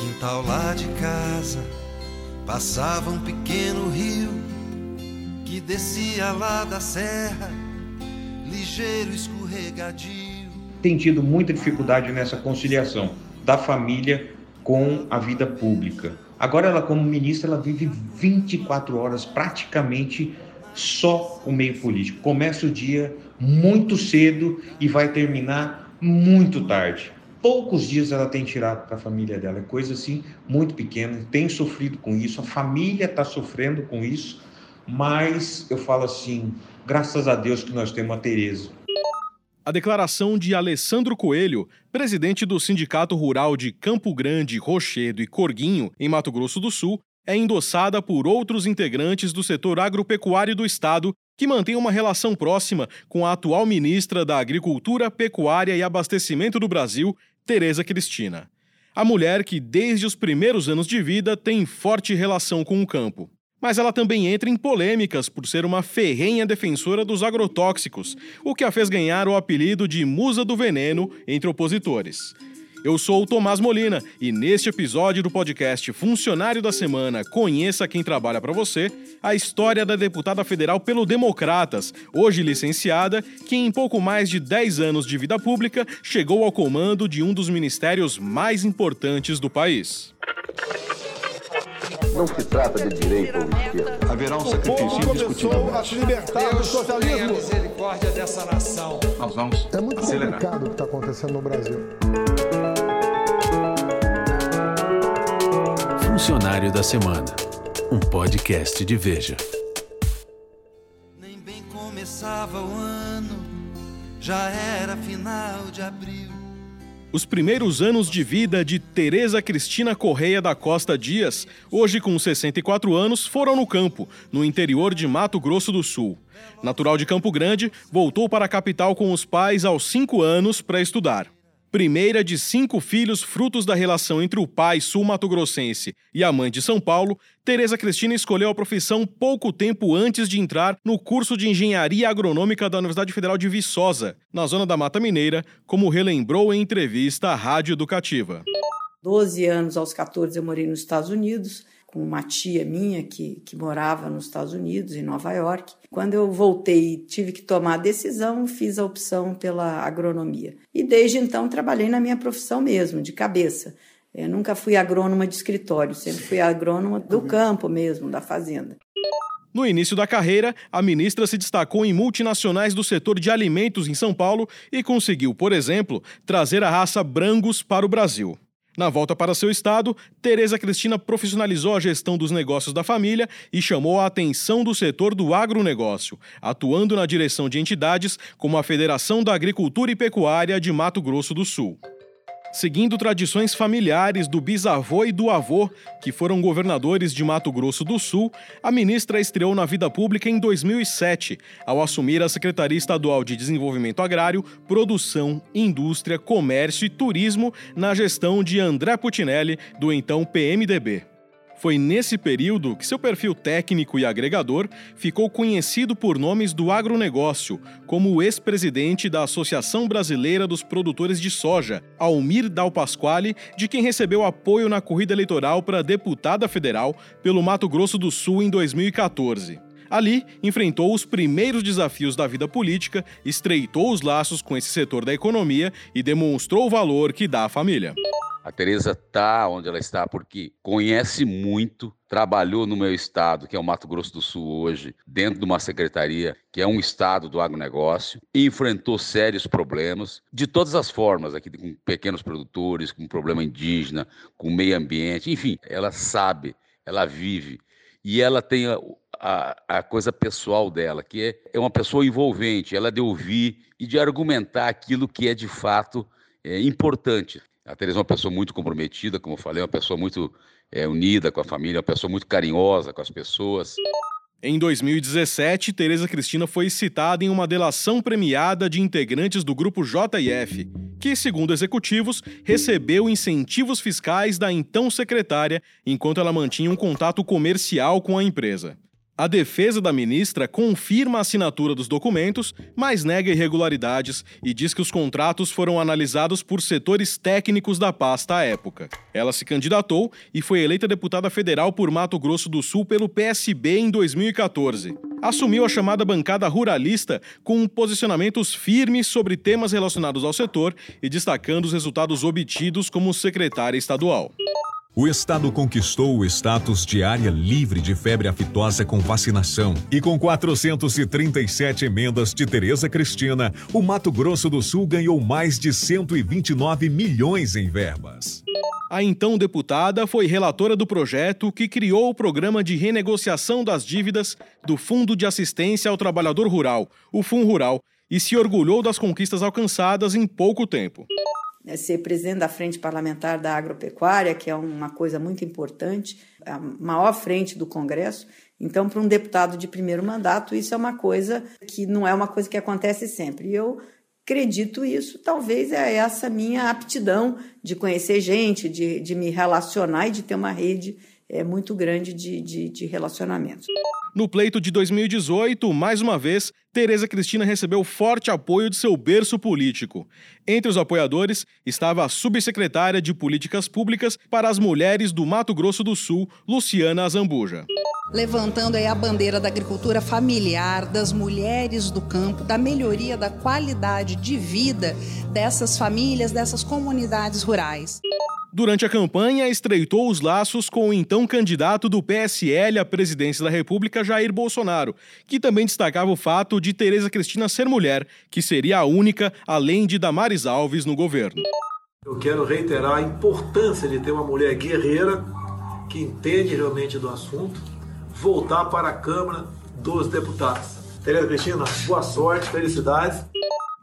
quintal lá de casa passava um pequeno rio que descia lá da serra, ligeiro escorregadio. Tem tido muita dificuldade nessa conciliação da família com a vida pública. Agora ela como ministra ela vive 24 horas praticamente só o meio político. Começa o dia muito cedo e vai terminar muito tarde poucos dias ela tem tirado para a família dela. É coisa assim muito pequena. Tem sofrido com isso, a família está sofrendo com isso, mas eu falo assim, graças a Deus que nós temos a Tereza. A declaração de Alessandro Coelho, presidente do Sindicato Rural de Campo Grande, Rochedo e Corguinho, em Mato Grosso do Sul, é endossada por outros integrantes do setor agropecuário do estado que mantém uma relação próxima com a atual ministra da Agricultura, Pecuária e Abastecimento do Brasil, Tereza Cristina. A mulher que, desde os primeiros anos de vida, tem forte relação com o campo. Mas ela também entra em polêmicas por ser uma ferrenha defensora dos agrotóxicos, o que a fez ganhar o apelido de Musa do Veneno entre opositores. Eu sou o Tomás Molina e neste episódio do podcast Funcionário da Semana Conheça quem trabalha para você, a história da deputada federal pelo Democratas, hoje licenciada, que em pouco mais de 10 anos de vida pública chegou ao comando de um dos ministérios mais importantes do país. Não se trata de direito ou esquerda. Haverá um sacrifício indiscutível. a se libertar do socialismo. misericórdia dessa nação. Nós vamos É muito acelerar. complicado o que está acontecendo no Brasil. Funcionário da Semana, um podcast de Veja. Nem bem começava o ano, já era final de abril. Os primeiros anos de vida de Tereza Cristina Correia da Costa Dias, hoje com 64 anos, foram no campo, no interior de Mato Grosso do Sul. Natural de Campo Grande, voltou para a capital com os pais aos 5 anos para estudar. Primeira de cinco filhos frutos da relação entre o pai sul-mato-grossense e a mãe de São Paulo, Tereza Cristina escolheu a profissão pouco tempo antes de entrar no curso de Engenharia Agronômica da Universidade Federal de Viçosa, na zona da Mata Mineira, como relembrou em entrevista à Rádio Educativa. 12 anos aos 14 eu morei nos Estados Unidos, com uma tia minha que, que morava nos Estados Unidos, em Nova York. Quando eu voltei e tive que tomar a decisão, fiz a opção pela agronomia. E desde então trabalhei na minha profissão mesmo, de cabeça. Eu nunca fui agrônoma de escritório, sempre fui agrônoma do campo mesmo, da fazenda. No início da carreira, a ministra se destacou em multinacionais do setor de alimentos em São Paulo e conseguiu, por exemplo, trazer a raça Brangus para o Brasil. Na volta para seu estado, Tereza Cristina profissionalizou a gestão dos negócios da família e chamou a atenção do setor do agronegócio, atuando na direção de entidades como a Federação da Agricultura e Pecuária de Mato Grosso do Sul. Seguindo tradições familiares do bisavô e do avô, que foram governadores de Mato Grosso do Sul, a ministra estreou na vida pública em 2007, ao assumir a Secretaria Estadual de Desenvolvimento Agrário, Produção, Indústria, Comércio e Turismo na gestão de André Putinelli, do então PMDB. Foi nesse período que seu perfil técnico e agregador ficou conhecido por nomes do agronegócio, como o ex-presidente da Associação Brasileira dos Produtores de Soja, Almir Dal Pasquale, de quem recebeu apoio na corrida eleitoral para deputada federal pelo Mato Grosso do Sul em 2014. Ali, enfrentou os primeiros desafios da vida política, estreitou os laços com esse setor da economia e demonstrou o valor que dá à família. A Tereza está onde ela está porque conhece muito, trabalhou no meu estado, que é o Mato Grosso do Sul hoje, dentro de uma secretaria que é um estado do agronegócio, enfrentou sérios problemas de todas as formas, aqui com pequenos produtores, com problema indígena, com meio ambiente, enfim, ela sabe, ela vive e ela tem a, a, a, coisa pessoal dela, que é, é uma pessoa envolvente, ela é de ouvir e de argumentar aquilo que é de fato é, importante. A Teresa é uma pessoa muito comprometida, como eu falei, uma pessoa muito é, unida com a família, uma pessoa muito carinhosa com as pessoas. Em 2017, Tereza Cristina foi citada em uma delação premiada de integrantes do grupo JF, que, segundo executivos, recebeu incentivos fiscais da então secretária enquanto ela mantinha um contato comercial com a empresa. A defesa da ministra confirma a assinatura dos documentos, mas nega irregularidades e diz que os contratos foram analisados por setores técnicos da pasta à época. Ela se candidatou e foi eleita deputada federal por Mato Grosso do Sul pelo PSB em 2014. Assumiu a chamada bancada ruralista com posicionamentos firmes sobre temas relacionados ao setor e destacando os resultados obtidos como secretária estadual. O estado conquistou o status de área livre de febre aftosa com vacinação. E com 437 emendas de Tereza Cristina, o Mato Grosso do Sul ganhou mais de 129 milhões em verbas. A então deputada foi relatora do projeto que criou o programa de renegociação das dívidas do Fundo de Assistência ao Trabalhador Rural, o FUN Rural, e se orgulhou das conquistas alcançadas em pouco tempo. É ser presidente da Frente Parlamentar da Agropecuária, que é uma coisa muito importante, a maior frente do Congresso. Então, para um deputado de primeiro mandato, isso é uma coisa que não é uma coisa que acontece sempre. E eu acredito isso, talvez é essa minha aptidão de conhecer gente, de, de me relacionar e de ter uma rede é, muito grande de, de, de relacionamentos. No pleito de 2018, mais uma vez, Tereza Cristina recebeu forte apoio de seu berço político. Entre os apoiadores estava a subsecretária de Políticas Públicas para as Mulheres do Mato Grosso do Sul, Luciana Azambuja. Levantando aí a bandeira da agricultura familiar, das mulheres do campo, da melhoria da qualidade de vida dessas famílias, dessas comunidades rurais. Durante a campanha, estreitou os laços com o então candidato do PSL à presidência da República, Jair Bolsonaro, que também destacava o fato de Tereza Cristina ser mulher, que seria a única, além de Damares Alves, no governo. Eu quero reiterar a importância de ter uma mulher guerreira que entende realmente do assunto, voltar para a Câmara dos Deputados. Tereza Cristina, boa sorte, felicidades.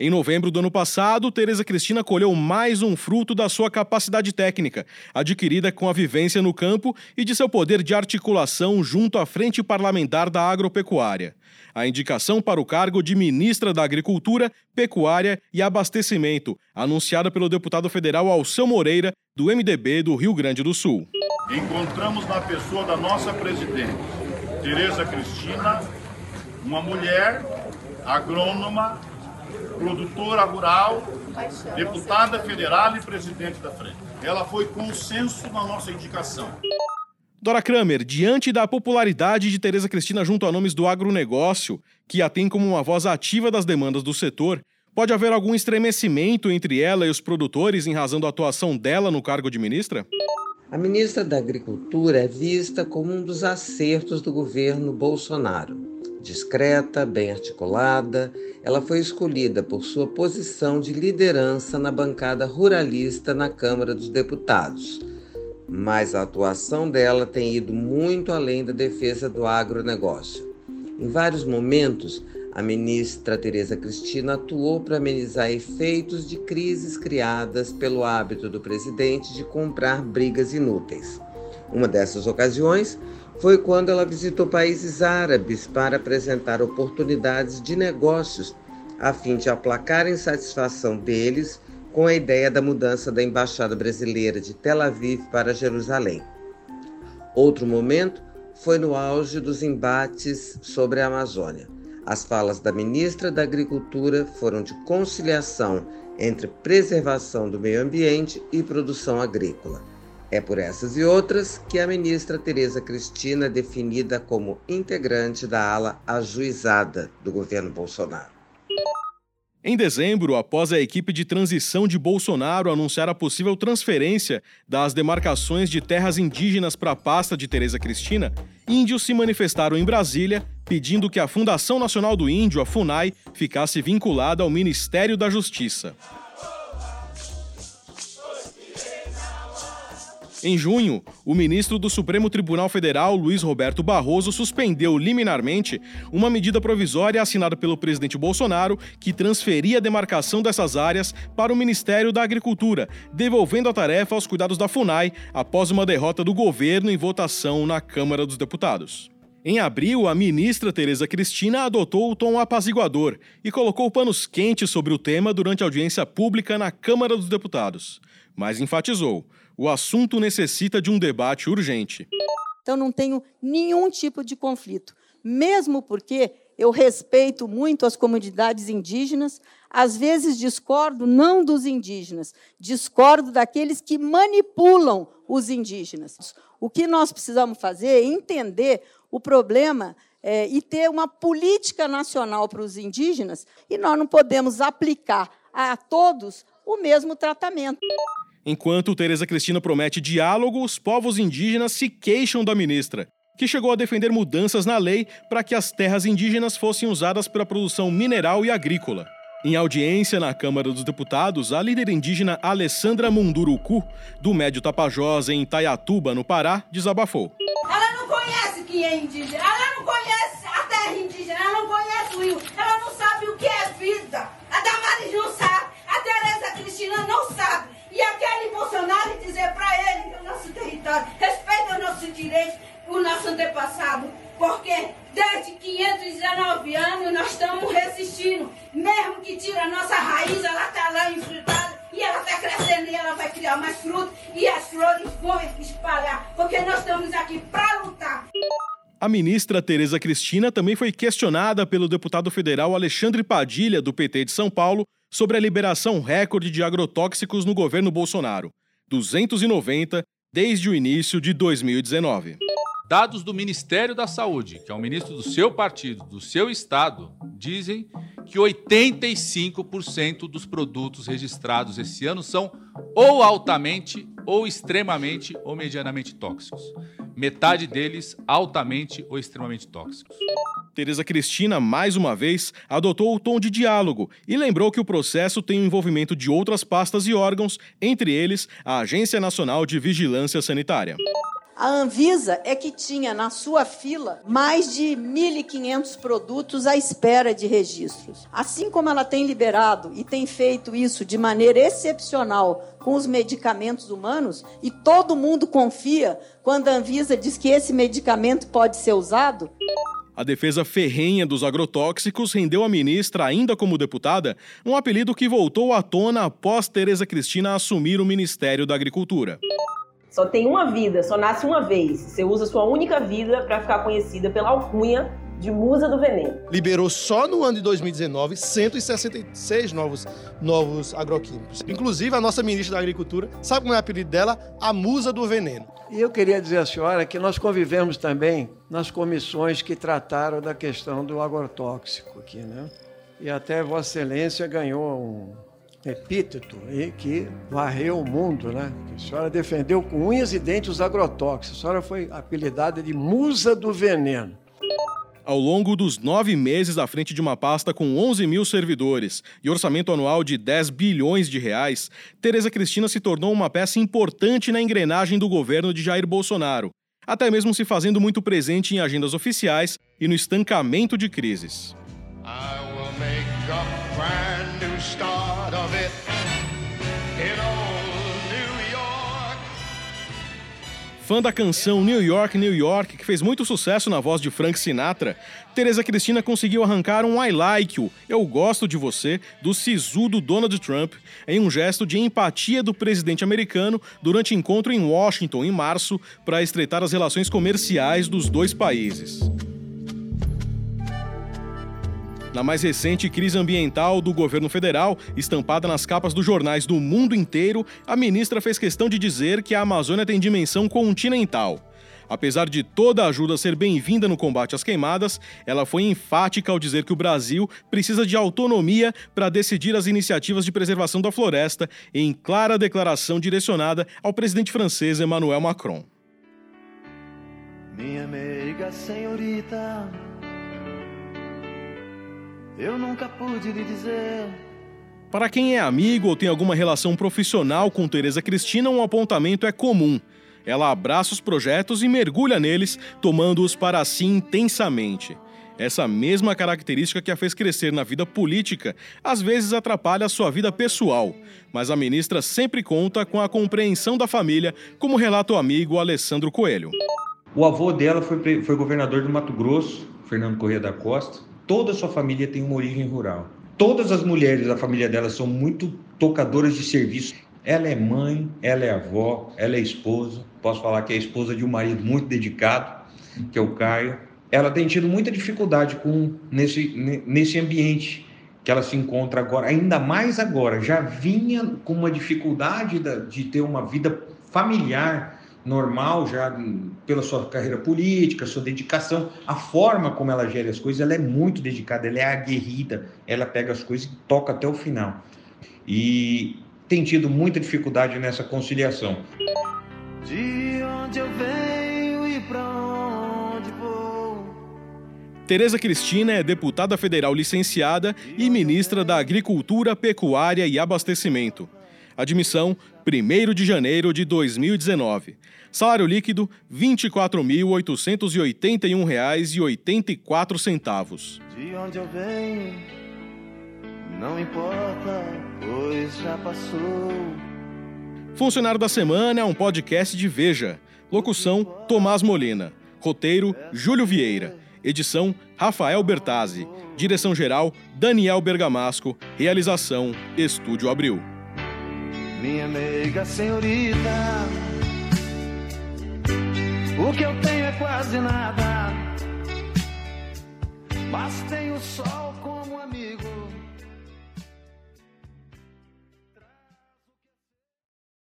Em novembro do ano passado, Tereza Cristina colheu mais um fruto da sua capacidade técnica, adquirida com a vivência no campo e de seu poder de articulação junto à Frente Parlamentar da Agropecuária. A indicação para o cargo de ministra da Agricultura, Pecuária e Abastecimento, anunciada pelo deputado federal Alceu Moreira, do MDB do Rio Grande do Sul. Encontramos na pessoa da nossa presidente, Tereza Cristina, uma mulher agrônoma produtora rural, deputada federal e presidente da frente. Ela foi consenso na nossa indicação. Dora Kramer, diante da popularidade de Tereza Cristina junto a nomes do agronegócio, que a tem como uma voz ativa das demandas do setor, pode haver algum estremecimento entre ela e os produtores em razão da atuação dela no cargo de ministra? A ministra da Agricultura é vista como um dos acertos do governo Bolsonaro. Discreta, bem articulada, ela foi escolhida por sua posição de liderança na bancada ruralista na Câmara dos Deputados. Mas a atuação dela tem ido muito além da defesa do agronegócio. Em vários momentos, a ministra Tereza Cristina atuou para amenizar efeitos de crises criadas pelo hábito do presidente de comprar brigas inúteis. Uma dessas ocasiões foi quando ela visitou países árabes para apresentar oportunidades de negócios, a fim de aplacar a insatisfação deles com a ideia da mudança da embaixada brasileira de Tel Aviv para Jerusalém. Outro momento foi no auge dos embates sobre a Amazônia. As falas da ministra da Agricultura foram de conciliação entre preservação do meio ambiente e produção agrícola. É por essas e outras que a ministra Tereza Cristina é definida como integrante da ala ajuizada do governo Bolsonaro. Em dezembro, após a equipe de transição de Bolsonaro anunciar a possível transferência das demarcações de terras indígenas para a pasta de Tereza Cristina, índios se manifestaram em Brasília pedindo que a Fundação Nacional do Índio, a FUNAI, ficasse vinculada ao Ministério da Justiça. Em junho, o ministro do Supremo Tribunal Federal, Luiz Roberto Barroso, suspendeu liminarmente uma medida provisória assinada pelo presidente Bolsonaro que transferia a demarcação dessas áreas para o Ministério da Agricultura, devolvendo a tarefa aos cuidados da FUNAI após uma derrota do governo em votação na Câmara dos Deputados. Em abril, a ministra Tereza Cristina adotou o tom apaziguador e colocou panos quentes sobre o tema durante audiência pública na Câmara dos Deputados, mas enfatizou: o assunto necessita de um debate urgente. Então não tenho nenhum tipo de conflito. mesmo porque eu respeito muito as comunidades indígenas, às vezes discordo não dos indígenas, discordo daqueles que manipulam os indígenas. O que nós precisamos fazer é entender o problema é, e ter uma política nacional para os indígenas, e nós não podemos aplicar a todos o mesmo tratamento. Enquanto Tereza Cristina promete diálogo, os povos indígenas se queixam da ministra, que chegou a defender mudanças na lei para que as terras indígenas fossem usadas para a produção mineral e agrícola. Em audiência na Câmara dos Deputados, a líder indígena Alessandra Munduruku, do Médio Tapajós, em Itaiatuba, no Pará, desabafou. Ela não conhece quem é indígena, ela não conhece a terra indígena, ela não conhece o rio, ela não sabe o A ministra Tereza Cristina também foi questionada pelo deputado federal Alexandre Padilha, do PT de São Paulo, sobre a liberação recorde de agrotóxicos no governo Bolsonaro. 290 desde o início de 2019. Dados do Ministério da Saúde, que é o ministro do seu partido, do seu estado, dizem que 85% dos produtos registrados esse ano são ou altamente, ou extremamente, ou medianamente tóxicos. Metade deles altamente ou extremamente tóxicos. Tereza Cristina, mais uma vez, adotou o tom de diálogo e lembrou que o processo tem o envolvimento de outras pastas e órgãos, entre eles a Agência Nacional de Vigilância Sanitária. A Anvisa é que tinha na sua fila mais de 1.500 produtos à espera de registros. Assim como ela tem liberado e tem feito isso de maneira excepcional com os medicamentos humanos, e todo mundo confia quando a Anvisa diz que esse medicamento pode ser usado, a defesa ferrenha dos agrotóxicos rendeu à ministra, ainda como deputada, um apelido que voltou à tona após Tereza Cristina assumir o Ministério da Agricultura. Só tem uma vida, só nasce uma vez. Você usa sua única vida para ficar conhecida pela alcunha de musa do veneno. Liberou só no ano de 2019 166 novos, novos agroquímicos. Inclusive, a nossa ministra da Agricultura, sabe como é o apelido dela? A musa do veneno. E eu queria dizer à senhora que nós convivemos também nas comissões que trataram da questão do agrotóxico aqui, né? E até Vossa Excelência ganhou um epíteto que varreu o mundo, né? A senhora defendeu com unhas e dentes os agrotóxicos. A senhora foi apelidada de musa do veneno. Ao longo dos nove meses à frente de uma pasta com 11 mil servidores e orçamento anual de 10 bilhões de reais, Tereza Cristina se tornou uma peça importante na engrenagem do governo de Jair Bolsonaro, até mesmo se fazendo muito presente em agendas oficiais e no estancamento de crises. Fã da canção New York, New York, que fez muito sucesso na voz de Frank Sinatra, Teresa Cristina conseguiu arrancar um I Like You, Eu Gosto de Você, do sisudo Donald Trump, em um gesto de empatia do presidente americano durante encontro em Washington em março para estreitar as relações comerciais dos dois países. Na mais recente crise ambiental do governo federal, estampada nas capas dos jornais do mundo inteiro, a ministra fez questão de dizer que a Amazônia tem dimensão continental. Apesar de toda a ajuda ser bem-vinda no combate às queimadas, ela foi enfática ao dizer que o Brasil precisa de autonomia para decidir as iniciativas de preservação da floresta, em clara declaração direcionada ao presidente francês Emmanuel Macron. Minha amiga senhorita eu nunca pude lhe dizer. Para quem é amigo ou tem alguma relação profissional com Teresa Cristina, um apontamento é comum. Ela abraça os projetos e mergulha neles, tomando-os para si intensamente. Essa mesma característica que a fez crescer na vida política às vezes atrapalha a sua vida pessoal, mas a ministra sempre conta com a compreensão da família, como relata o amigo Alessandro Coelho. O avô dela foi, foi governador do Mato Grosso, Fernando Corrêa da Costa, toda a sua família tem uma origem rural. Todas as mulheres da família dela são muito tocadoras de serviço. Ela é mãe, ela é avó, ela é esposa. Posso falar que é esposa de um marido muito dedicado, que é o Caio. ela tem tido muita dificuldade com nesse, nesse ambiente que ela se encontra agora, ainda mais agora, já vinha com uma dificuldade de ter uma vida familiar normal, já pela sua carreira política, sua dedicação, a forma como ela gera as coisas, ela é muito dedicada, ela é aguerrida, ela pega as coisas e toca até o final. E tem tido muita dificuldade nessa conciliação. De onde eu venho e pra onde vou. Tereza Cristina é deputada federal licenciada e ministra da Agricultura, Pecuária e Abastecimento. Admissão 1 de janeiro de 2019. Salário líquido R$ 24.881,84. De onde eu venho, não importa, pois já passou. Funcionário da Semana é um podcast de Veja. Locução: Tomás Molina. Roteiro: Júlio Vieira. Edição: Rafael Bertazzi. Direção-geral: Daniel Bergamasco. Realização: Estúdio Abril. Minha meiga senhorita, o que eu tenho é quase nada, mas tenho sol